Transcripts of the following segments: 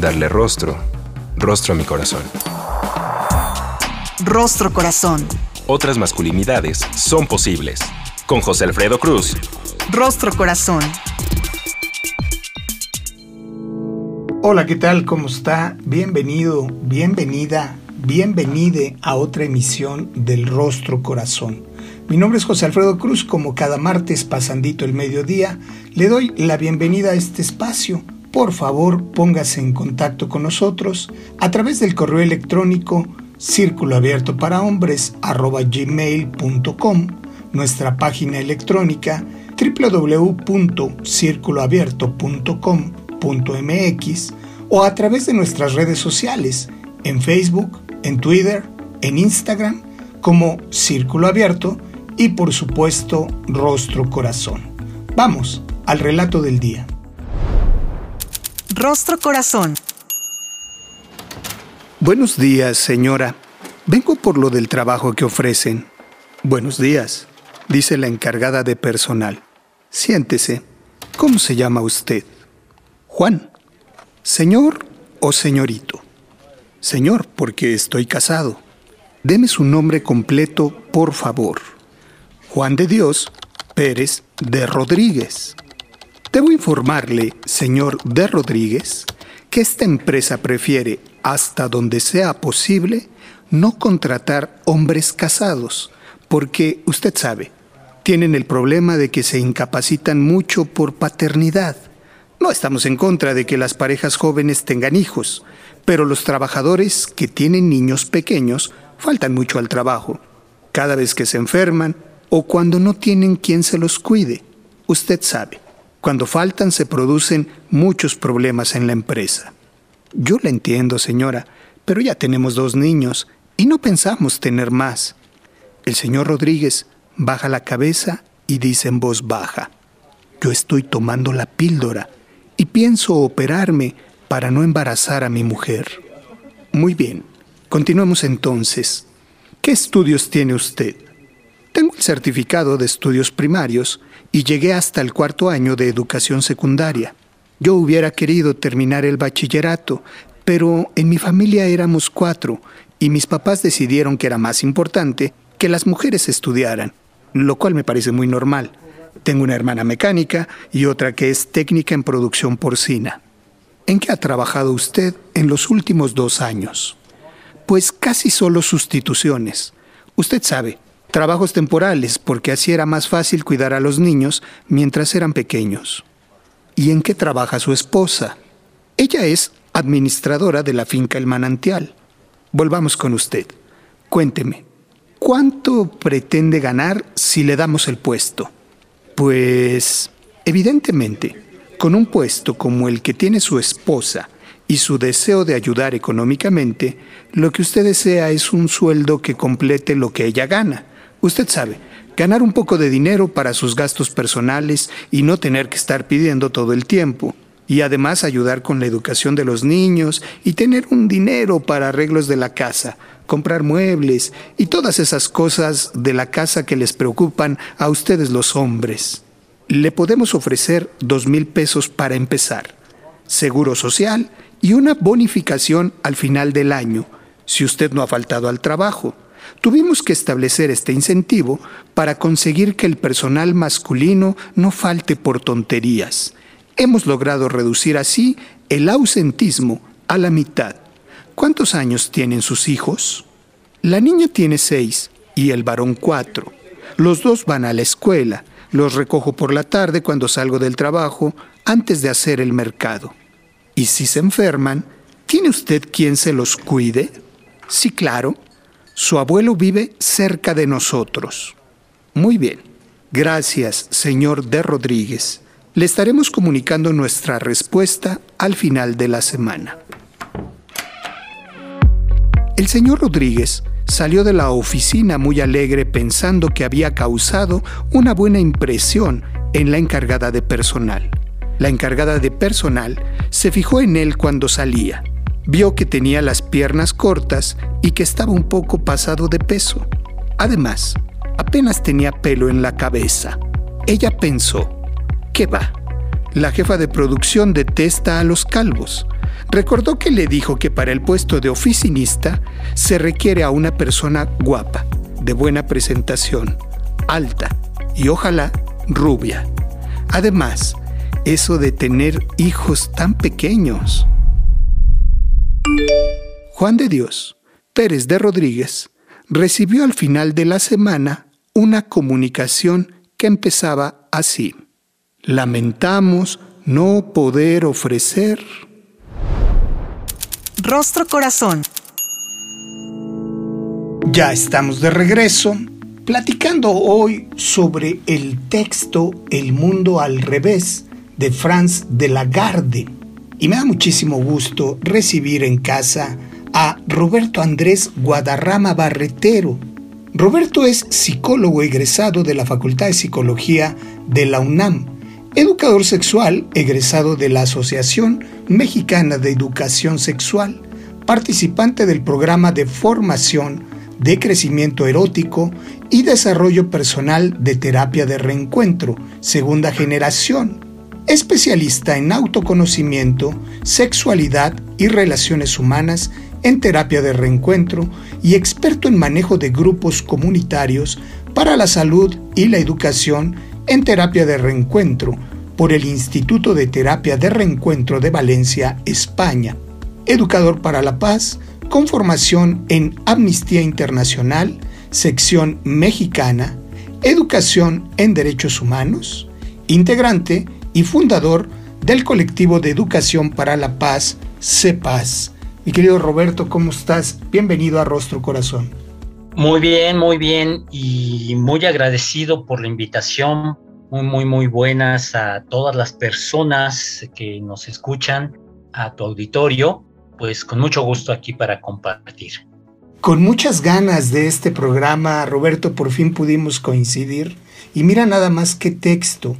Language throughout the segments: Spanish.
darle rostro, rostro a mi corazón. Rostro Corazón. Otras masculinidades son posibles. Con José Alfredo Cruz. Rostro Corazón. Hola, ¿qué tal? ¿Cómo está? Bienvenido, bienvenida, bienvenide a otra emisión del Rostro Corazón. Mi nombre es José Alfredo Cruz, como cada martes pasandito el mediodía, le doy la bienvenida a este espacio por favor póngase en contacto con nosotros a través del correo electrónico círculo abierto para hombres gmail.com, nuestra página electrónica www.circuloabierto.com.mx o a través de nuestras redes sociales en Facebook, en Twitter, en Instagram como Círculo Abierto y por supuesto Rostro Corazón. Vamos al relato del día. Rostro Corazón. Buenos días, señora. Vengo por lo del trabajo que ofrecen. Buenos días, dice la encargada de personal. Siéntese. ¿Cómo se llama usted? Juan. ¿Señor o señorito? Señor, porque estoy casado. Deme su nombre completo, por favor. Juan de Dios Pérez de Rodríguez. Debo informarle, señor de Rodríguez, que esta empresa prefiere, hasta donde sea posible, no contratar hombres casados, porque usted sabe, tienen el problema de que se incapacitan mucho por paternidad. No estamos en contra de que las parejas jóvenes tengan hijos, pero los trabajadores que tienen niños pequeños faltan mucho al trabajo. Cada vez que se enferman o cuando no tienen quien se los cuide, usted sabe. Cuando faltan se producen muchos problemas en la empresa. Yo la entiendo, señora, pero ya tenemos dos niños y no pensamos tener más. El señor Rodríguez baja la cabeza y dice en voz baja, yo estoy tomando la píldora y pienso operarme para no embarazar a mi mujer. Muy bien, continuemos entonces. ¿Qué estudios tiene usted? Tengo el certificado de estudios primarios y llegué hasta el cuarto año de educación secundaria. Yo hubiera querido terminar el bachillerato, pero en mi familia éramos cuatro y mis papás decidieron que era más importante que las mujeres estudiaran, lo cual me parece muy normal. Tengo una hermana mecánica y otra que es técnica en producción porcina. ¿En qué ha trabajado usted en los últimos dos años? Pues casi solo sustituciones. Usted sabe, trabajos temporales, porque así era más fácil cuidar a los niños mientras eran pequeños. ¿Y en qué trabaja su esposa? Ella es administradora de la finca El Manantial. Volvamos con usted. Cuénteme, ¿cuánto pretende ganar si le damos el puesto? Pues, evidentemente, con un puesto como el que tiene su esposa y su deseo de ayudar económicamente, lo que usted desea es un sueldo que complete lo que ella gana. Usted sabe, ganar un poco de dinero para sus gastos personales y no tener que estar pidiendo todo el tiempo. Y además ayudar con la educación de los niños y tener un dinero para arreglos de la casa, comprar muebles y todas esas cosas de la casa que les preocupan a ustedes los hombres. Le podemos ofrecer dos mil pesos para empezar, seguro social y una bonificación al final del año, si usted no ha faltado al trabajo. Tuvimos que establecer este incentivo para conseguir que el personal masculino no falte por tonterías. Hemos logrado reducir así el ausentismo a la mitad. ¿Cuántos años tienen sus hijos? La niña tiene seis y el varón cuatro. Los dos van a la escuela. Los recojo por la tarde cuando salgo del trabajo antes de hacer el mercado. Y si se enferman, ¿tiene usted quien se los cuide? Sí, claro. Su abuelo vive cerca de nosotros. Muy bien. Gracias, señor de Rodríguez. Le estaremos comunicando nuestra respuesta al final de la semana. El señor Rodríguez salió de la oficina muy alegre pensando que había causado una buena impresión en la encargada de personal. La encargada de personal se fijó en él cuando salía. Vio que tenía las piernas cortas y que estaba un poco pasado de peso. Además, apenas tenía pelo en la cabeza. Ella pensó, ¿qué va? La jefa de producción detesta a los calvos. Recordó que le dijo que para el puesto de oficinista se requiere a una persona guapa, de buena presentación, alta y ojalá rubia. Además, eso de tener hijos tan pequeños. Juan de Dios Pérez de Rodríguez recibió al final de la semana una comunicación que empezaba así. Lamentamos no poder ofrecer... Rostro Corazón. Ya estamos de regreso platicando hoy sobre el texto El mundo al revés de Franz de Lagarde. Y me da muchísimo gusto recibir en casa a Roberto Andrés Guadarrama Barretero. Roberto es psicólogo egresado de la Facultad de Psicología de la UNAM, educador sexual egresado de la Asociación Mexicana de Educación Sexual, participante del programa de formación de crecimiento erótico y desarrollo personal de terapia de reencuentro, segunda generación, especialista en autoconocimiento, sexualidad y relaciones humanas en terapia de reencuentro y experto en manejo de grupos comunitarios para la salud y la educación en terapia de reencuentro por el Instituto de Terapia de Reencuentro de Valencia, España. Educador para la Paz, con formación en Amnistía Internacional, sección mexicana, Educación en Derechos Humanos, integrante y fundador del colectivo de Educación para la Paz, CEPAS. Mi querido Roberto, ¿cómo estás? Bienvenido a Rostro Corazón. Muy bien, muy bien y muy agradecido por la invitación. Muy, muy, muy buenas a todas las personas que nos escuchan, a tu auditorio. Pues con mucho gusto aquí para compartir. Con muchas ganas de este programa, Roberto, por fin pudimos coincidir. Y mira nada más qué texto.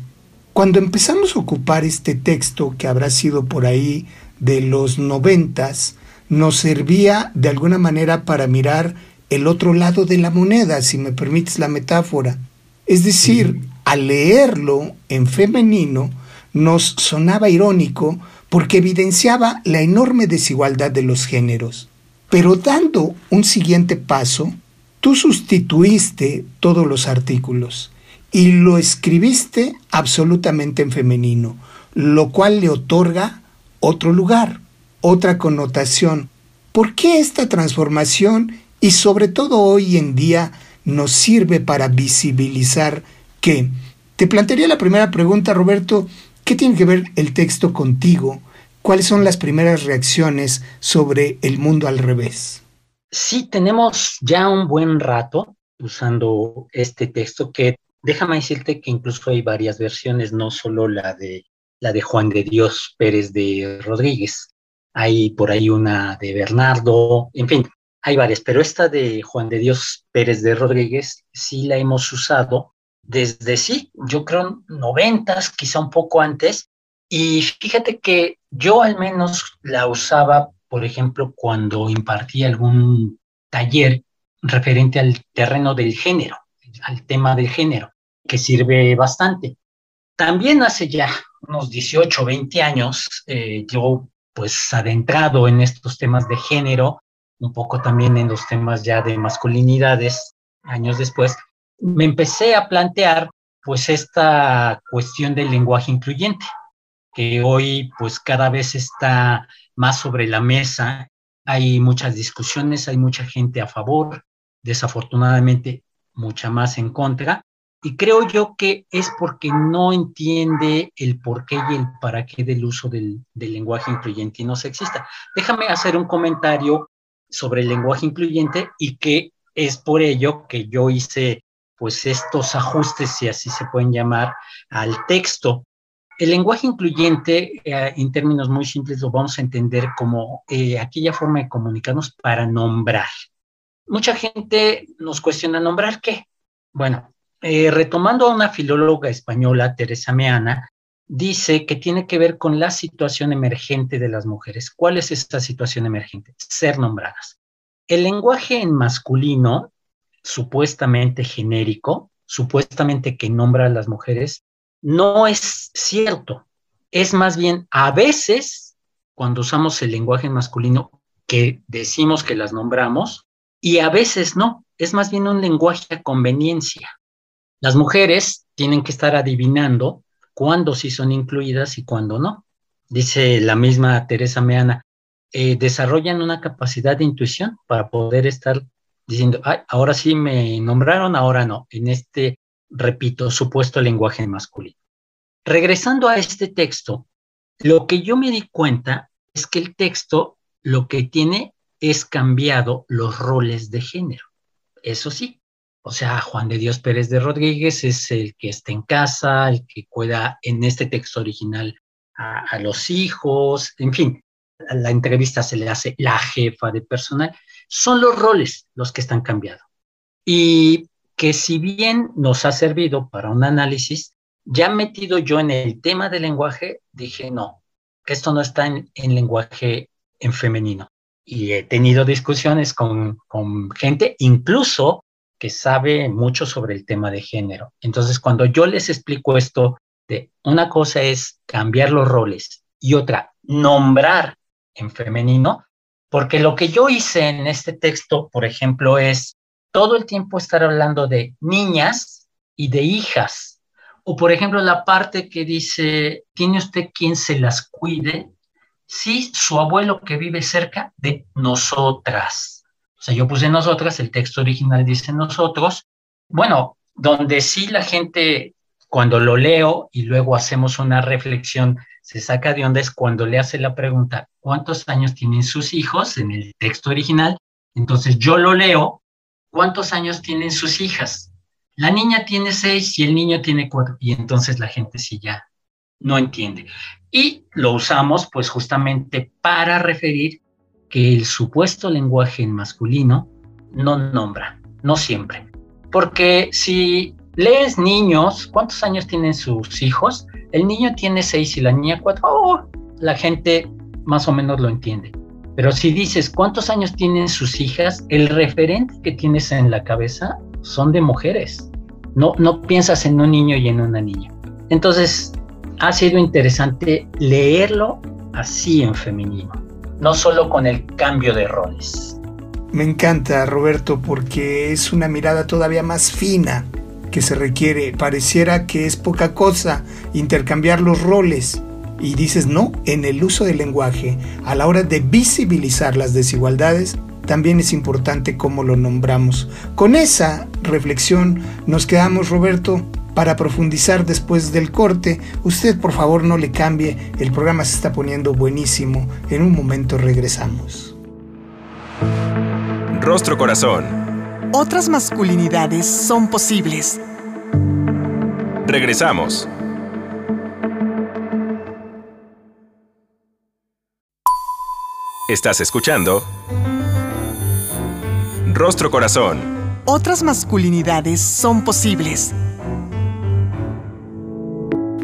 Cuando empezamos a ocupar este texto, que habrá sido por ahí de los noventas, nos servía de alguna manera para mirar el otro lado de la moneda, si me permites la metáfora. Es decir, al leerlo en femenino, nos sonaba irónico porque evidenciaba la enorme desigualdad de los géneros. Pero dando un siguiente paso, tú sustituiste todos los artículos y lo escribiste absolutamente en femenino, lo cual le otorga otro lugar, otra connotación. ¿Por qué esta transformación y sobre todo hoy en día nos sirve para visibilizar qué? Te plantearía la primera pregunta, Roberto, ¿qué tiene que ver el texto contigo? ¿Cuáles son las primeras reacciones sobre el mundo al revés? Sí, tenemos ya un buen rato usando este texto que déjame decirte que incluso hay varias versiones, no solo la de la de Juan de Dios Pérez de Rodríguez. Hay por ahí una de Bernardo, en fin, hay varias, pero esta de Juan de Dios Pérez de Rodríguez sí la hemos usado desde sí, yo creo noventas, quizá un poco antes, y fíjate que yo al menos la usaba, por ejemplo, cuando impartía algún taller referente al terreno del género, al tema del género, que sirve bastante. También hace ya unos 18, 20 años, eh, yo pues adentrado en estos temas de género, un poco también en los temas ya de masculinidades, años después, me empecé a plantear pues esta cuestión del lenguaje incluyente que hoy pues cada vez está más sobre la mesa. Hay muchas discusiones, hay mucha gente a favor, desafortunadamente mucha más en contra. Y creo yo que es porque no entiende el por qué y el para qué del uso del, del lenguaje incluyente y no sexista. Déjame hacer un comentario sobre el lenguaje incluyente y que es por ello que yo hice pues estos ajustes, si así se pueden llamar, al texto El lenguaje incluyente, eh, en términos muy simples, lo vamos a entender como eh, aquella forma de comunicarnos para nombrar. Mucha gente nos cuestiona nombrar qué. Bueno, eh, retomando a una filóloga española, Teresa Meana, dice que tiene que ver con la situación emergente de las mujeres. ¿Cuál es esta situación emergente? Ser nombradas. El lenguaje en masculino, supuestamente genérico, supuestamente que nombra a las mujeres, no es cierto. Es más bien a veces, cuando usamos el lenguaje masculino, que decimos que las nombramos, y a veces no. Es más bien un lenguaje a conveniencia. Las mujeres tienen que estar adivinando cuándo sí son incluidas y cuándo no. Dice la misma Teresa Meana, eh, desarrollan una capacidad de intuición para poder estar diciendo, ahora sí me nombraron, ahora no, en este, repito, supuesto lenguaje masculino. Regresando a este texto, lo que yo me di cuenta es que el texto lo que tiene es cambiado los roles de género. Eso sí, o sea, Juan de Dios Pérez de Rodríguez es el que está en casa, el que cuida en este texto original a, los hijos, en fin, a la entrevista se le hace la jefa de personal. Son los roles los que están cambiando. Y que si bien nos ha servido para un análisis, ya metido yo en el tema del lenguaje, dije, no, esto no está en, lenguaje en femenino. Y he tenido discusiones con, con gente, incluso que sabe mucho sobre el tema de género. Entonces, cuando yo les explico esto, de una cosa es cambiar los roles y otra, nombrar en femenino, porque lo que yo hice en este texto, por ejemplo, es todo el tiempo estar hablando de niñas y de hijas. O, por ejemplo, la parte que dice, ¿tiene usted quien se las cuide? Sí, su abuelo que vive cerca de nosotras. O sea, yo puse nosotras, el texto original dice nosotros. Bueno, donde sí la gente, cuando lo leo y luego hacemos una reflexión, se saca de onda es cuando le hace la pregunta, ¿cuántos años tienen sus hijos en el texto original? Entonces yo lo leo, ¿cuántos años tienen sus hijas? La niña tiene seis y el niño tiene cuatro. Y entonces la gente sí ya no entiende. Y lo usamos pues justamente para referir que el supuesto lenguaje en masculino no nombra, no siempre. Porque si lees niños, ¿cuántos años tienen sus hijos? El niño tiene seis y la niña cuatro. Oh, la gente más o menos lo entiende. Pero si dices cuántos años tienen sus hijas, el referente que tienes en la cabeza son de mujeres. No, no piensas en un niño y en una niña. Entonces, ha sido interesante leerlo así en femenino no solo con el cambio de roles. Me encanta, Roberto, porque es una mirada todavía más fina que se requiere. Pareciera que es poca cosa intercambiar los roles. Y dices, no, en el uso del lenguaje, a la hora de visibilizar las desigualdades, también es importante cómo lo nombramos. Con esa reflexión nos quedamos, Roberto para profundizar después del corte. Usted por favor no le cambie, el programa se está poniendo buenísimo. En un momento regresamos. Rostro Corazón. Otras masculinidades son posibles. Regresamos. Estás escuchando Rostro Corazón. Otras masculinidades son posibles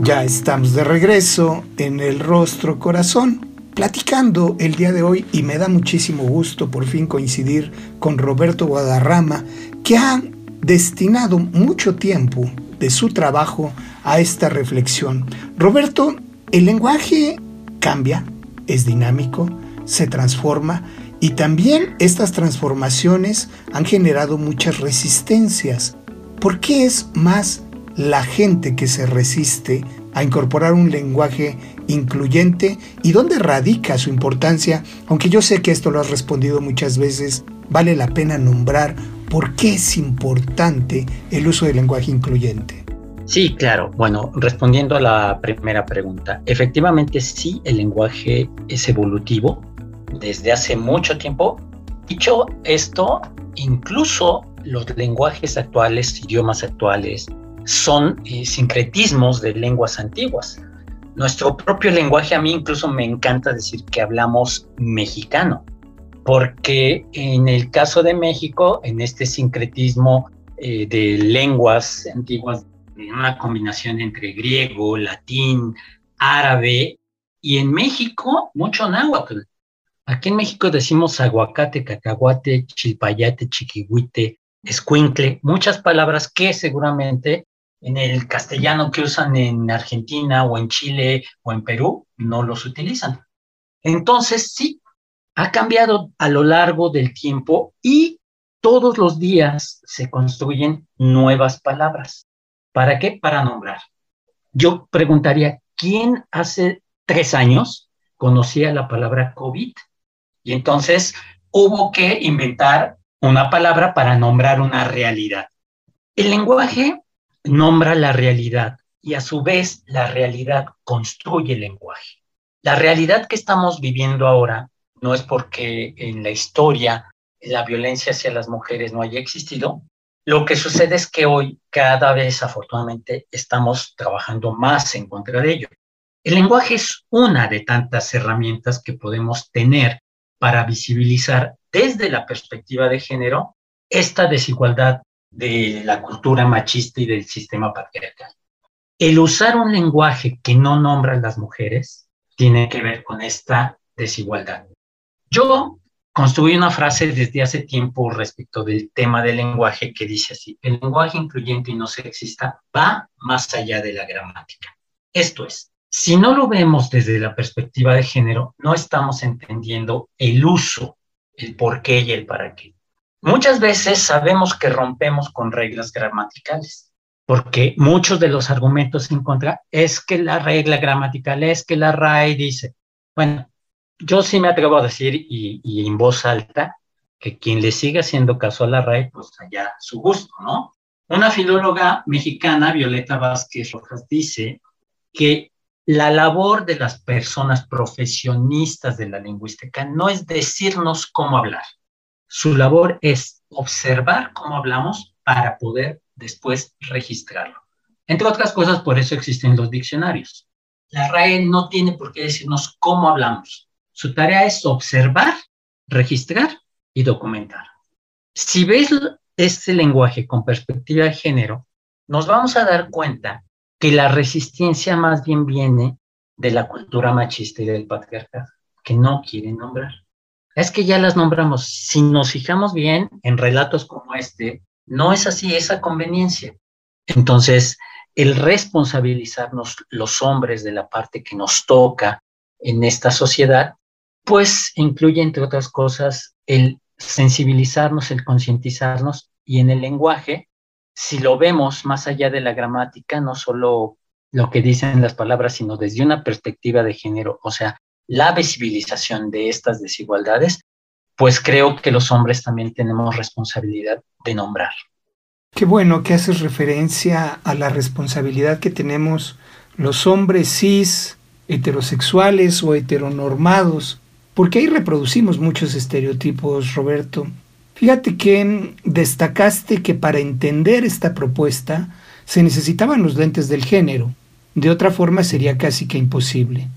ya estamos de regreso en el rostro corazón, platicando el día de hoy y me da muchísimo gusto por fin coincidir con Roberto Guadarrama, que ha destinado mucho tiempo de su trabajo a esta reflexión. Roberto, el lenguaje cambia, es dinámico, se transforma y también estas transformaciones han generado muchas resistencias. ¿Por qué es más la gente que se resiste a incorporar un lenguaje incluyente y dónde radica su importancia, aunque yo sé que esto lo has respondido muchas veces, vale la pena nombrar por qué es importante el uso del lenguaje incluyente. Sí, claro. Bueno, respondiendo a la primera pregunta, efectivamente sí, el lenguaje es evolutivo desde hace mucho tiempo. Dicho esto, incluso los lenguajes actuales, idiomas actuales, son eh, sincretismos de lenguas antiguas. nuestro propio lenguaje, a mí incluso me encanta decir que hablamos mexicano, porque en el caso de México, en este sincretismo eh, de lenguas antiguas, una combinación entre griego, latín, árabe, y en México mucho náhuatl. Aquí en México decimos aguacate, cacahuate, chilpayate, chiquihuite, escuincle, muchas palabras que seguramente en el castellano que usan en Argentina o en Chile o en Perú no los utilizan. Entonces, sí, ha cambiado a lo largo del tiempo y todos los días se construyen nuevas palabras. ¿Para qué? Para nombrar. Yo preguntaría, ¿quién hace tres años conocía la palabra COVID? Y entonces hubo que inventar una palabra para nombrar una realidad. El lenguaje nombra la realidad y a su vez la realidad construye el lenguaje. La realidad que estamos viviendo ahora no es porque en la historia la violencia hacia las mujeres no haya existido. Lo que sucede es que hoy cada vez afortunadamente estamos trabajando más en contra de ello. El lenguaje es una de tantas herramientas que podemos tener para visibilizar desde la perspectiva de género esta desigualdad de la cultura machista y del sistema patriarcal. El usar un lenguaje que no nombra a las mujeres tiene que ver con esta desigualdad. Yo construí una frase desde hace tiempo respecto del tema del lenguaje que dice así, el lenguaje incluyente y no sexista va más allá de la gramática. Esto es, si no lo vemos desde la perspectiva de género, no estamos entendiendo el uso, el por qué y el para qué. Muchas veces sabemos que rompemos con reglas gramaticales, porque muchos de los argumentos en contra es que la regla gramatical es que la RAE dice, bueno, yo sí me atrevo a decir y, en voz alta que quien le siga haciendo caso a la RAE, pues allá su gusto, ¿no? Una filóloga mexicana, Violeta Vázquez Rojas, dice que la labor de las personas profesionistas de la lingüística no es decirnos cómo hablar, su labor es observar cómo hablamos para poder después registrarlo. Entre otras cosas, por eso existen los diccionarios. La RAE no tiene por qué decirnos cómo hablamos. Su tarea es observar, registrar y documentar. Si ves este lenguaje con perspectiva de género, nos vamos a dar cuenta que la resistencia más bien viene de la cultura machista y del patriarcado, que no quieren nombrar. Es que ya las nombramos. Si nos fijamos bien en relatos como este, no es así esa conveniencia. Entonces, el responsabilizarnos los hombres de la parte que nos toca en esta sociedad, pues incluye, entre otras cosas, el sensibilizarnos, el concientizarnos y en el lenguaje, si lo vemos más allá de la gramática, no solo lo que dicen las palabras, sino desde una perspectiva de género, o sea, la visibilización de estas desigualdades, pues creo que los hombres también tenemos responsabilidad de nombrar. Qué bueno que haces referencia a la responsabilidad que tenemos los hombres cis, heterosexuales o heteronormados, porque ahí reproducimos muchos estereotipos, Roberto. Fíjate que destacaste que para entender esta propuesta se necesitaban los lentes del género. De otra forma sería casi que imposible.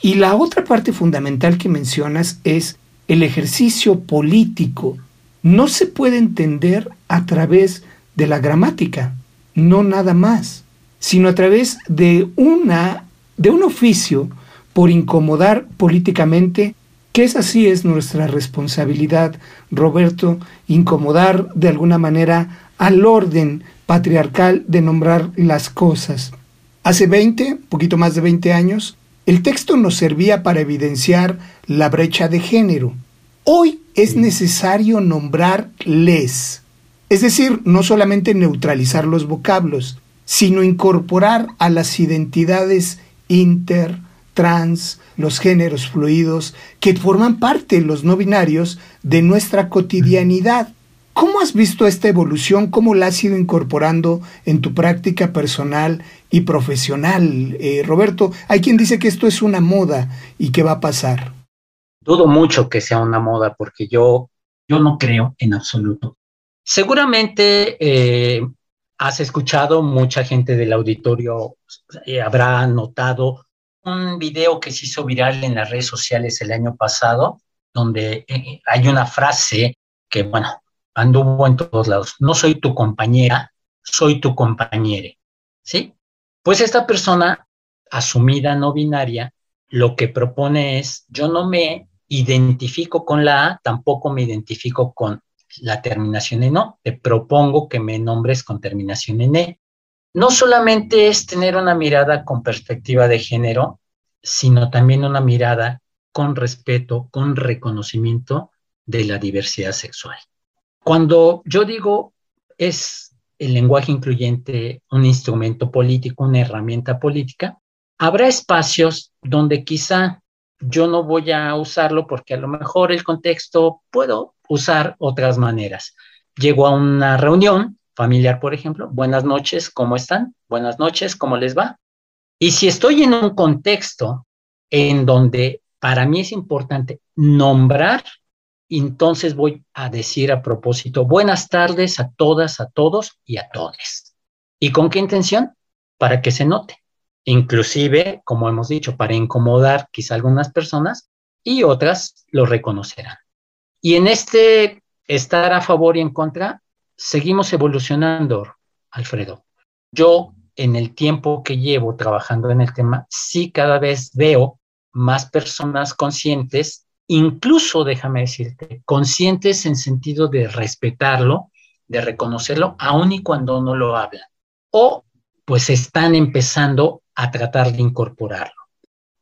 Y la otra parte fundamental que mencionas es el ejercicio político. No se puede entender a través de la gramática, no nada más, sino a través de una de un oficio por incomodar políticamente, que esa sí es nuestra responsabilidad, Roberto, incomodar de alguna manera al orden patriarcal de nombrar las cosas. Hace 20, poquito más de 20 años, el texto nos servía para evidenciar la brecha de género. Hoy es necesario nombrar les, es decir, no solamente neutralizar los vocablos, sino incorporar a las identidades inter, trans, los géneros fluidos, que forman parte, los no binarios, de nuestra cotidianidad. ¿Cómo has visto esta evolución? ¿Cómo la has ido incorporando en tu práctica personal y profesional? Eh, Roberto, hay quien dice que esto es una moda y que va a pasar. Dudo mucho que sea una moda porque yo, yo no creo en absoluto. Seguramente eh, has escuchado, mucha gente del auditorio eh, habrá notado un video que se hizo viral en las redes sociales el año pasado, donde hay una frase que, bueno, anduvo en todos lados. No soy tu compañera, soy tu compañere. ¿Sí? Pues esta persona asumida no binaria lo que propone es, yo no me identifico con la A, tampoco me identifico con la terminación en O, te propongo que me nombres con terminación en E. No solamente es tener una mirada con perspectiva de género, sino también una mirada con respeto, con reconocimiento de la diversidad sexual. Cuando yo digo es el lenguaje incluyente un instrumento político, una herramienta política, habrá espacios donde quizá yo no voy a usarlo porque a lo mejor el contexto puedo usar otras maneras. Llego a una reunión familiar, por ejemplo, buenas noches, ¿cómo están? Buenas noches, ¿cómo les va? Y si estoy en un contexto en donde para mí es importante nombrar, entonces voy a decir a propósito, buenas tardes a todas, a todos y a todes. ¿Y con qué intención? Para que se note inclusive, como hemos dicho, para incomodar quizá algunas personas y otras lo reconocerán. Y en este estar a favor y en contra, seguimos evolucionando, Alfredo. Yo, en el tiempo que llevo trabajando en el tema, sí cada vez veo más personas conscientes, incluso, déjame decirte, conscientes en sentido de respetarlo, de reconocerlo, aun y cuando no lo hablan. O pues están empezando a tratar de incorporarlo.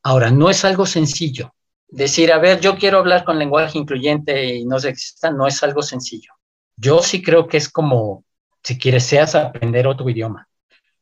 Ahora, no es algo sencillo. Decir, a ver, yo quiero hablar con lenguaje incluyente y no se exista, no es algo sencillo. Yo sí creo que es como, si quieres, seas aprender otro idioma.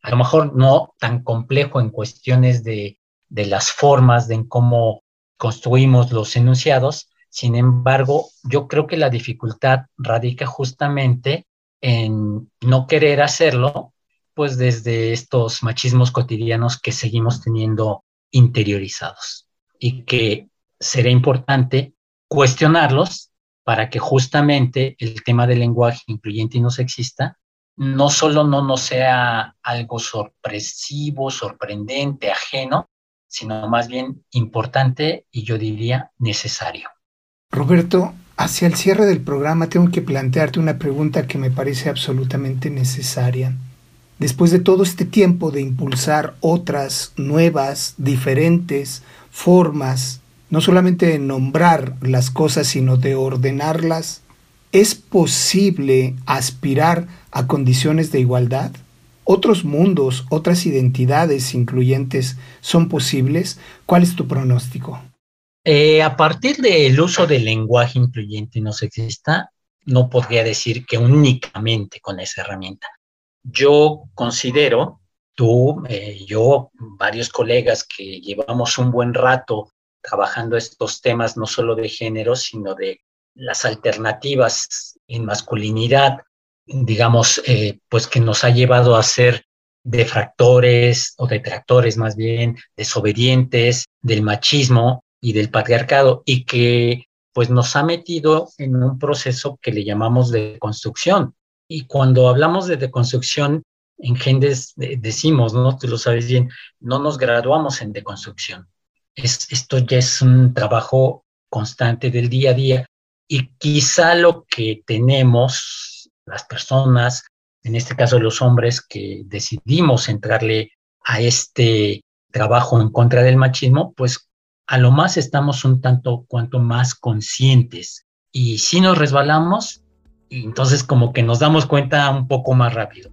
A lo mejor no tan complejo en cuestiones de, de las formas, de en cómo construimos los enunciados. Sin embargo, yo creo que la dificultad radica justamente en no querer hacerlo pues desde estos machismos cotidianos que seguimos teniendo interiorizados y que será importante cuestionarlos para que justamente el tema del lenguaje incluyente y no sexista no solo no nos sea algo sorpresivo, sorprendente, ajeno, sino más bien importante y yo diría necesario. Roberto, hacia el cierre del programa tengo que plantearte una pregunta que me parece absolutamente necesaria después de todo este tiempo de impulsar otras, nuevas, diferentes formas, no solamente de nombrar las cosas, sino de ordenarlas, ¿es posible aspirar a condiciones de igualdad? ¿Otros mundos, otras identidades incluyentes son posibles? ¿Cuál es tu pronóstico? Eh, a partir del uso del lenguaje incluyente y no sexista, no podría decir que únicamente con esa herramienta yo considero, tú, eh, yo, varios colegas que llevamos un buen rato trabajando estos temas, no solo de género, sino de las alternativas en masculinidad, digamos, eh, pues que nos ha llevado a ser defractores o detractores más bien, desobedientes del machismo y del patriarcado y que pues nos ha metido en un proceso que le llamamos de construcción, y cuando hablamos de deconstrucción, en Gendes decimos, ¿no? Tú lo sabes bien, no nos graduamos en deconstrucción. Es, esto ya es un trabajo constante del día a día y quizá lo que tenemos las personas, en este caso los hombres que decidimos entrarle a este trabajo en contra del machismo, pues a lo más estamos un tanto cuanto más conscientes. Y si nos resbalamos, entonces como que nos damos cuenta un poco más rápido.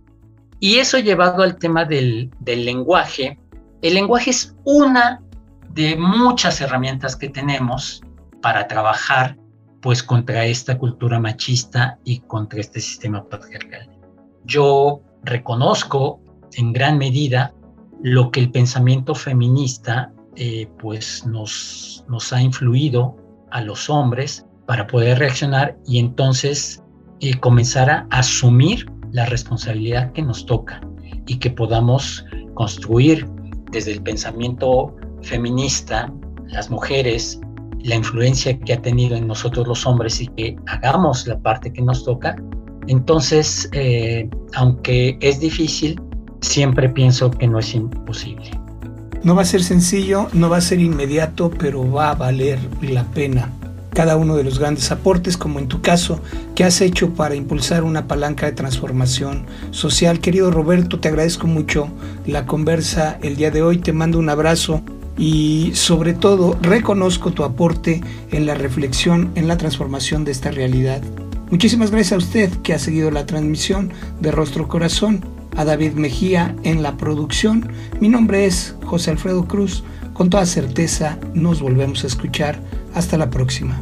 Y eso llevado al tema del, del lenguaje, el lenguaje es una de muchas herramientas que tenemos para trabajar pues contra esta cultura machista y contra este sistema patriarcal. Yo reconozco en gran medida lo que el pensamiento feminista eh, pues nos, nos ha influido a los hombres para poder reaccionar y entonces y comenzar a asumir la responsabilidad que nos toca y que podamos construir desde el pensamiento feminista, las mujeres, la influencia que ha tenido en nosotros los hombres y que hagamos la parte que nos toca, entonces, eh, aunque es difícil, siempre pienso que no es imposible. No va a ser sencillo, no va a ser inmediato, pero va a valer la pena cada uno de los grandes aportes, como en tu caso, que has hecho para impulsar una palanca de transformación social. Querido Roberto, te agradezco mucho la conversa el día de hoy, te mando un abrazo y sobre todo reconozco tu aporte en la reflexión, en la transformación de esta realidad. Muchísimas gracias a usted que ha seguido la transmisión de Rostro Corazón, a David Mejía en la producción. Mi nombre es José Alfredo Cruz. Con toda certeza nos volvemos a escuchar. Hasta la próxima.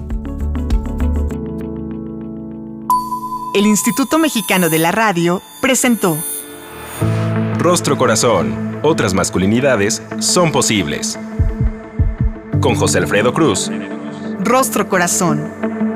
El Instituto Mexicano de la Radio presentó Rostro Corazón. Otras masculinidades son posibles. Con José Alfredo Cruz. Rostro Corazón.